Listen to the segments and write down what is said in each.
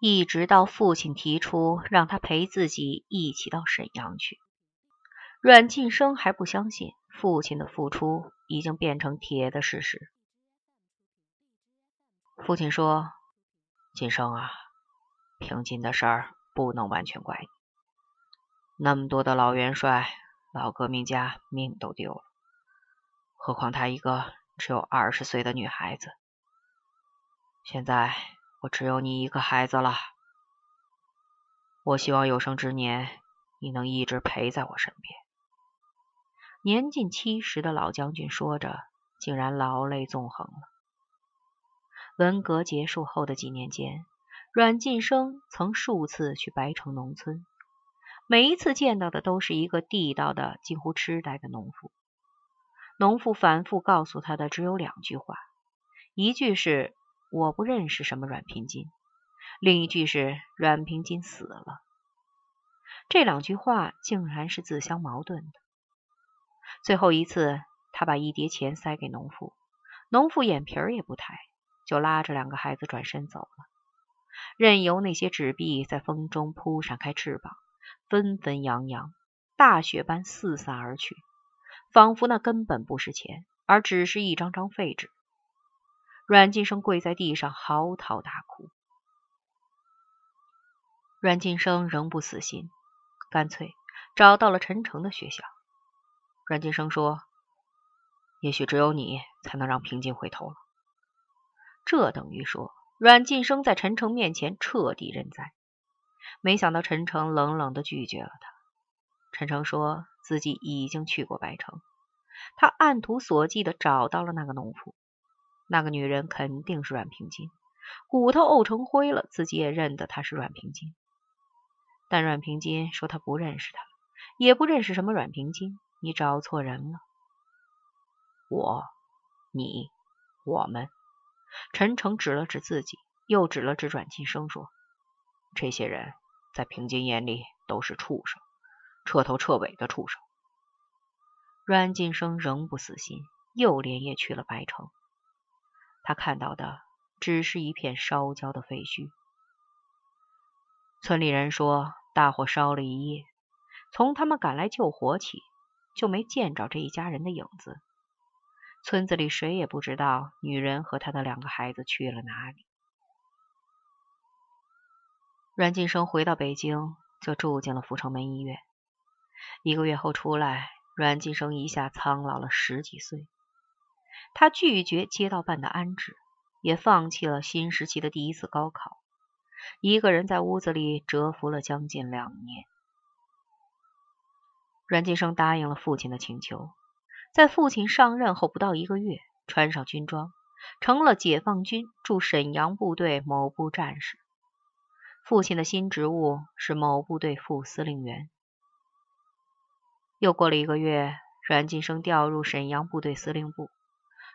一直到父亲提出让他陪自己一起到沈阳去。阮晋生还不相信父亲的付出已经变成铁的事实。父亲说：“晋生啊，平津的事儿不能完全怪你。那么多的老元帅、老革命家命都丢了，何况他一个只有二十岁的女孩子。现在我只有你一个孩子了，我希望有生之年你能一直陪在我身边。”年近七十的老将军说着，竟然老泪纵横了。文革结束后的几年间，阮晋生曾数次去白城农村，每一次见到的都是一个地道的、近乎痴呆的农妇。农妇反复告诉他的只有两句话：一句是“我不认识什么阮平金”，另一句是“阮平金死了”。这两句话竟然是自相矛盾的。最后一次，他把一叠钱塞给农妇，农妇眼皮儿也不抬，就拉着两个孩子转身走了，任由那些纸币在风中扑闪开翅膀，纷纷扬扬，大雪般四散而去，仿佛那根本不是钱，而只是一张张废纸。阮晋生跪在地上嚎啕大哭。阮晋生仍不死心，干脆找到了陈诚的学校。阮晋生说：“也许只有你才能让平静回头了。”这等于说，阮晋生在陈诚面前彻底认栽。没想到陈诚冷冷的拒绝了他。陈诚说自己已经去过白城，他按图索骥的找到了那个农妇，那个女人肯定是阮平金，骨头沤成灰了，自己也认得她是阮平金。但阮平金说他不认识她，也不认识什么阮平金。你找错人了，我、你、我们。陈诚指了指自己，又指了指阮晋生，说：“这些人在平津眼里都是畜生，彻头彻尾的畜生。”阮晋生仍不死心，又连夜去了白城。他看到的只是一片烧焦的废墟。村里人说，大火烧了一夜，从他们赶来救火起。就没见着这一家人的影子，村子里谁也不知道女人和她的两个孩子去了哪里。阮晋生回到北京，就住进了阜成门医院。一个月后出来，阮晋生一下苍老了十几岁。他拒绝街道办的安置，也放弃了新时期的第一次高考，一个人在屋子里蛰伏了将近两年。阮晋生答应了父亲的请求，在父亲上任后不到一个月，穿上军装，成了解放军驻沈阳部队某部战士。父亲的新职务是某部队副司令员。又过了一个月，阮晋生调入沈阳部队司令部，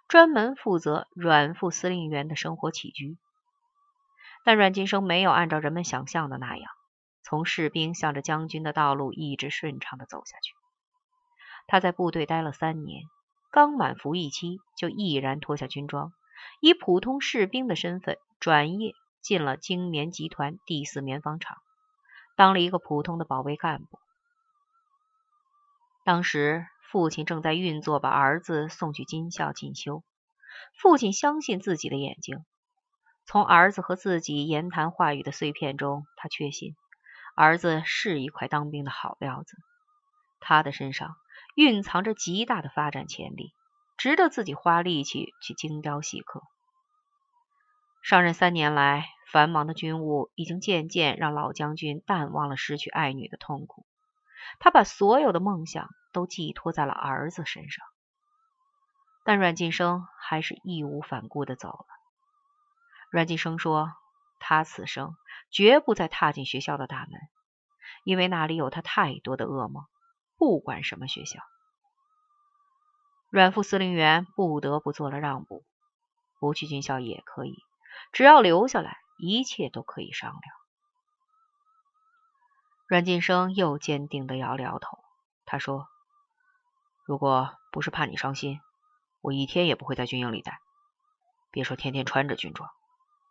专门负责阮副司令员的生活起居。但阮金生没有按照人们想象的那样。从士兵向着将军的道路一直顺畅的走下去。他在部队待了三年，刚满服役期就毅然脱下军装，以普通士兵的身份转业进了精棉集团第四棉纺厂，当了一个普通的保卫干部。当时父亲正在运作把儿子送去军校进修，父亲相信自己的眼睛，从儿子和自己言谈话语的碎片中，他确信。儿子是一块当兵的好料子，他的身上蕴藏着极大的发展潜力，值得自己花力气去精雕细刻。上任三年来，繁忙的军务已经渐渐让老将军淡忘了失去爱女的痛苦，他把所有的梦想都寄托在了儿子身上。但阮晋生还是义无反顾的走了。阮晋生说。他此生绝不再踏进学校的大门，因为那里有他太多的噩梦。不管什么学校，阮副司令员不得不做了让步，不去军校也可以，只要留下来，一切都可以商量。阮晋生又坚定的摇了摇头，他说：“如果不是怕你伤心，我一天也不会在军营里待。别说天天穿着军装。”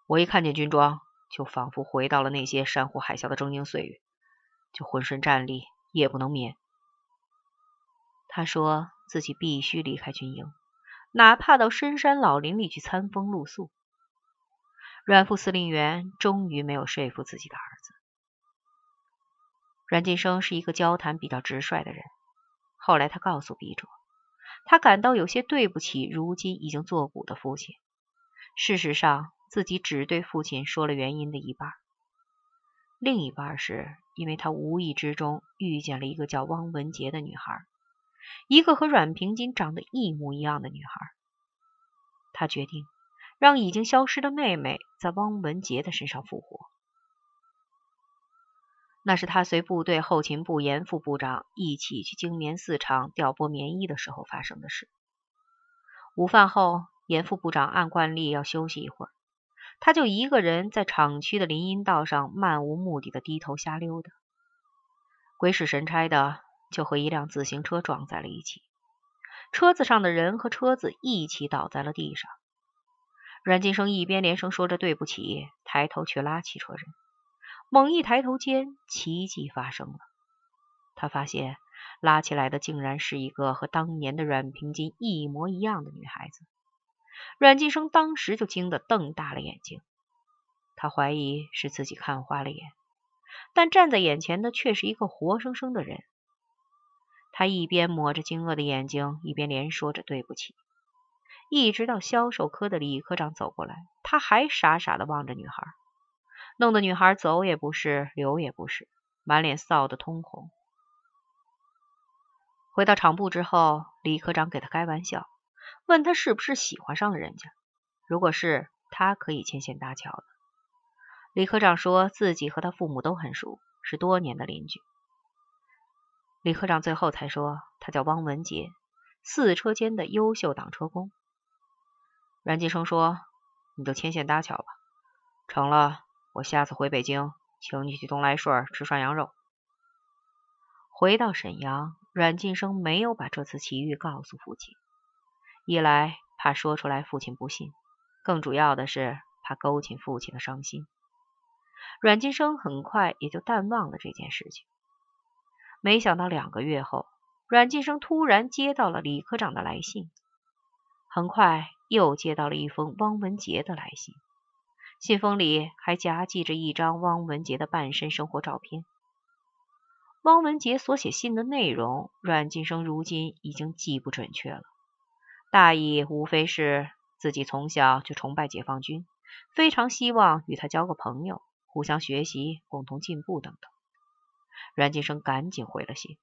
我一看见军装，就仿佛回到了那些山呼海啸的正经岁月，就浑身战栗，夜不能眠。他说自己必须离开军营，哪怕到深山老林里去餐风露宿。阮副司令员终于没有说服自己的儿子。阮晋生是一个交谈比较直率的人。后来他告诉笔者，他感到有些对不起如今已经作古的父亲。事实上，自己只对父亲说了原因的一半，另一半是因为他无意之中遇见了一个叫汪文杰的女孩，一个和阮平金长得一模一样的女孩。他决定。让已经消失的妹妹在汪文杰的身上复活。那是他随部队后勤部严副部长一起去精棉四厂调拨棉衣的时候发生的事。午饭后，严副部长按惯例要休息一会儿，他就一个人在厂区的林荫道上漫无目的的低头瞎溜达。鬼使神差的，就和一辆自行车撞在了一起，车子上的人和车子一起倒在了地上。阮晋生一边连声说着对不起，抬头去拉汽车人。猛一抬头间，奇迹发生了。他发现拉起来的竟然是一个和当年的阮平金一模一样的女孩子。阮晋生当时就惊得瞪大了眼睛，他怀疑是自己看花了眼，但站在眼前的却是一个活生生的人。他一边抹着惊愕的眼睛，一边连说着对不起。一直到销售科的李科长走过来，他还傻傻的望着女孩，弄得女孩走也不是，留也不是，满脸臊得通红。回到厂部之后，李科长给他开玩笑，问他是不是喜欢上了人家，如果是，他可以牵线搭桥的。李科长说自己和他父母都很熟，是多年的邻居。李科长最后才说，他叫汪文杰，四车间的优秀挡车工。阮晋生说：“你就牵线搭桥吧，成了，我下次回北京，请你去东来顺吃涮羊肉。”回到沈阳，阮晋生没有把这次奇遇告诉父亲，一来怕说出来父亲不信，更主要的是怕勾起父亲的伤心。阮晋生很快也就淡忘了这件事情。没想到两个月后，阮晋生突然接到了李科长的来信，很快。又接到了一封汪文杰的来信，信封里还夹记着一张汪文杰的半身生活照片。汪文杰所写信的内容，阮晋生如今已经记不准确了，大意无非是自己从小就崇拜解放军，非常希望与他交个朋友，互相学习，共同进步等等。阮晋生赶紧回了信。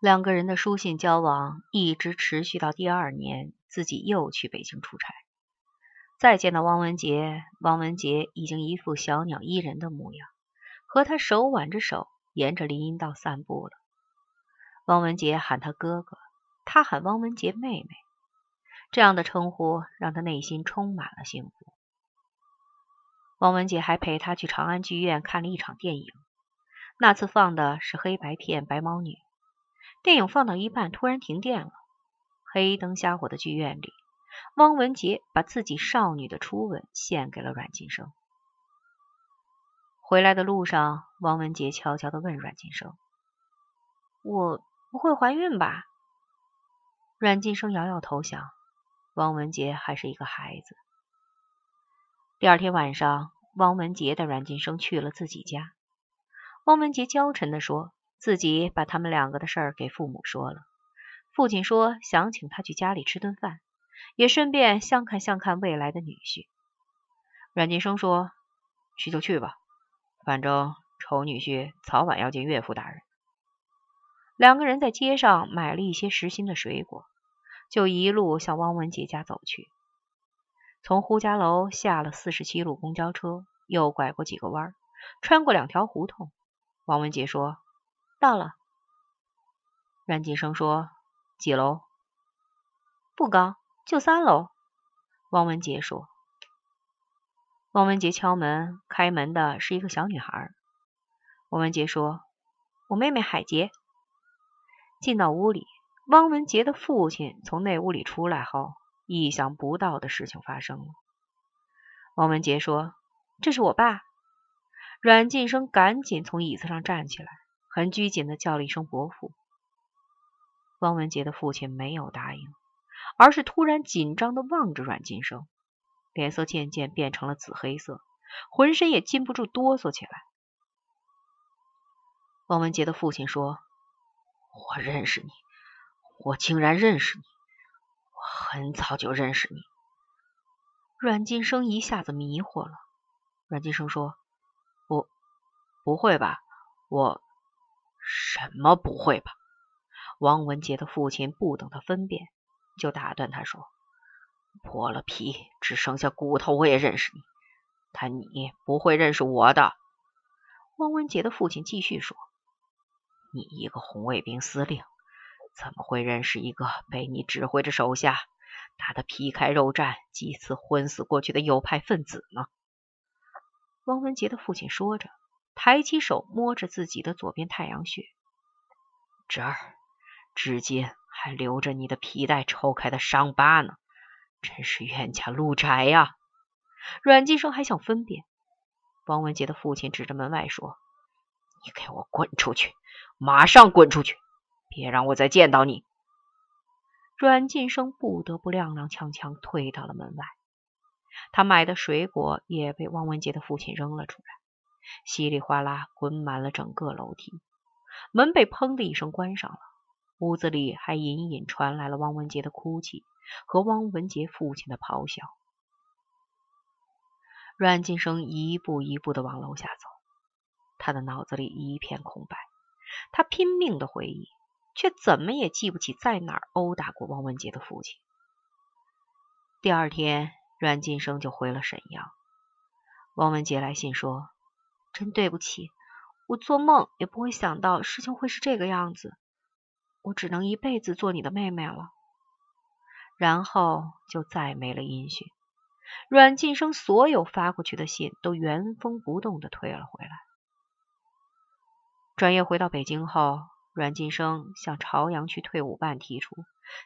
两个人的书信交往一直持续到第二年，自己又去北京出差，再见到汪文杰，汪文杰已经一副小鸟依人的模样，和他手挽着手，沿着林荫道散步了。汪文杰喊他哥哥，他喊汪文杰妹妹，这样的称呼让他内心充满了幸福。汪文杰还陪他去长安剧院看了一场电影，那次放的是黑白片《白毛女》。电影放到一半，突然停电了。黑灯瞎火的剧院里，汪文杰把自己少女的初吻献给了阮晋生。回来的路上，汪文杰悄悄的问阮晋生：“我不会怀孕吧？”阮晋生摇摇头，想：汪文杰还是一个孩子。第二天晚上，汪文杰带阮晋生去了自己家。汪文杰娇嗔的说。自己把他们两个的事儿给父母说了，父亲说想请他去家里吃顿饭，也顺便相看相看未来的女婿。阮晋生说：“去就去吧，反正丑女婿早晚要见岳父大人。”两个人在街上买了一些实心的水果，就一路向汪文杰家走去。从呼家楼下了四十七路公交车，又拐过几个弯，穿过两条胡同。汪文杰说。到了，阮晋生说：“几楼？不高，就三楼。”汪文杰说：“汪文杰敲门，开门的是一个小女孩。”汪文杰说：“我妹妹海杰。”进到屋里，汪文杰的父亲从那屋里出来后，意想不到的事情发生了。汪文杰说：“这是我爸。”阮晋生赶紧从椅子上站起来，很拘谨的叫了一声“伯父”。汪文杰的父亲没有答应，而是突然紧张的望着阮金生，脸色渐渐变成了紫黑色，浑身也禁不住哆嗦起来。汪文杰的父亲说：“我认识你，我竟然认识你，我很早就认识你。”阮金生一下子迷惑了。阮金生说。我不会吧？我什么不会吧？王文杰的父亲不等他分辨，就打断他说：“剥了皮，只剩下骨头，我也认识你，但你不会认识我的。”汪文杰的父亲继续说：“你一个红卫兵司令，怎么会认识一个被你指挥着手下打得皮开肉绽、几次昏死过去的右派分子呢？”汪文杰的父亲说着。抬起手摸着自己的左边太阳穴，这儿至今还留着你的皮带抽开的伤疤呢，真是冤家路窄呀！阮晋生还想分辨，王文杰的父亲指着门外说：“你给我滚出去，马上滚出去，别让我再见到你！”阮晋生不得不踉踉跄跄退到了门外，他买的水果也被汪文杰的父亲扔了出来。稀里哗啦滚满了整个楼梯，门被砰的一声关上了。屋子里还隐隐传来了汪文杰的哭泣和汪文杰父亲的咆哮。阮晋生一步一步的往楼下走，他的脑子里一片空白。他拼命的回忆，却怎么也记不起在哪儿殴打过汪文杰的父亲。第二天，阮晋生就回了沈阳。汪文杰来信说。真对不起，我做梦也不会想到事情会是这个样子，我只能一辈子做你的妹妹了。然后就再没了音讯。阮晋生所有发过去的信都原封不动的退了回来。转业回到北京后，阮晋生向朝阳区退伍办提出，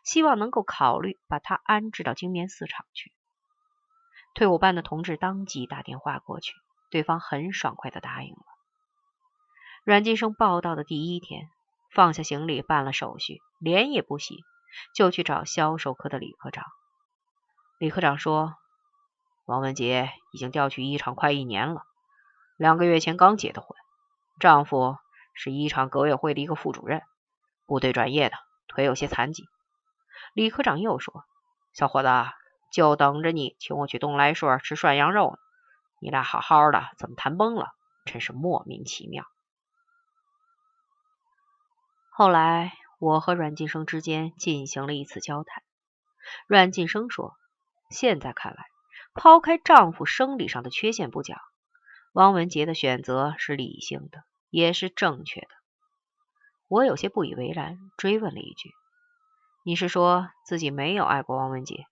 希望能够考虑把他安置到精棉四厂去。退伍办的同志当即打电话过去。对方很爽快的答应了。阮晋生报道的第一天，放下行李，办了手续，脸也不洗，就去找销售科的李科长。李科长说：“王文杰已经调去一厂快一年了，两个月前刚结的婚，丈夫是一厂革委会的一个副主任，部队转业的，腿有些残疾。”李科长又说：“小伙子，就等着你请我去东来顺吃涮羊肉呢。”你俩好好的，怎么谈崩了？真是莫名其妙。后来，我和阮晋生之间进行了一次交谈。阮晋生说：“现在看来，抛开丈夫生理上的缺陷不讲，汪文杰的选择是理性的，也是正确的。”我有些不以为然，追问了一句：“你是说自己没有爱过汪文杰，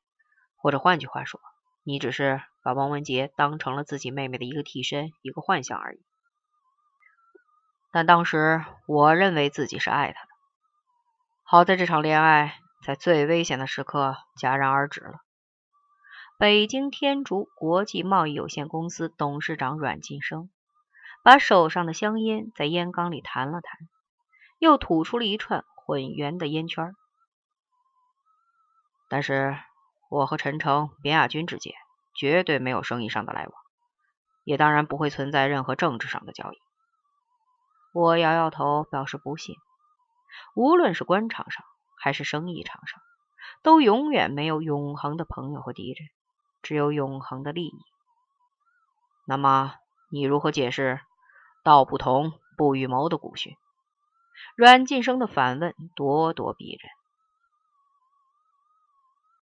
或者换句话说？”你只是把汪文杰当成了自己妹妹的一个替身，一个幻想而已。但当时我认为自己是爱他的。好在这场恋爱在最危险的时刻戛然而止了。北京天竺国际贸易有限公司董事长阮晋生把手上的香烟在烟缸里弹了弹，又吐出了一串混圆的烟圈。但是。我和陈诚、边亚军之间绝对没有生意上的来往，也当然不会存在任何政治上的交易。我摇摇头，表示不信。无论是官场上还是生意场上，都永远没有永恒的朋友和敌人，只有永恒的利益。那么，你如何解释“道不同不与谋”的古训？阮晋生的反问咄咄逼人。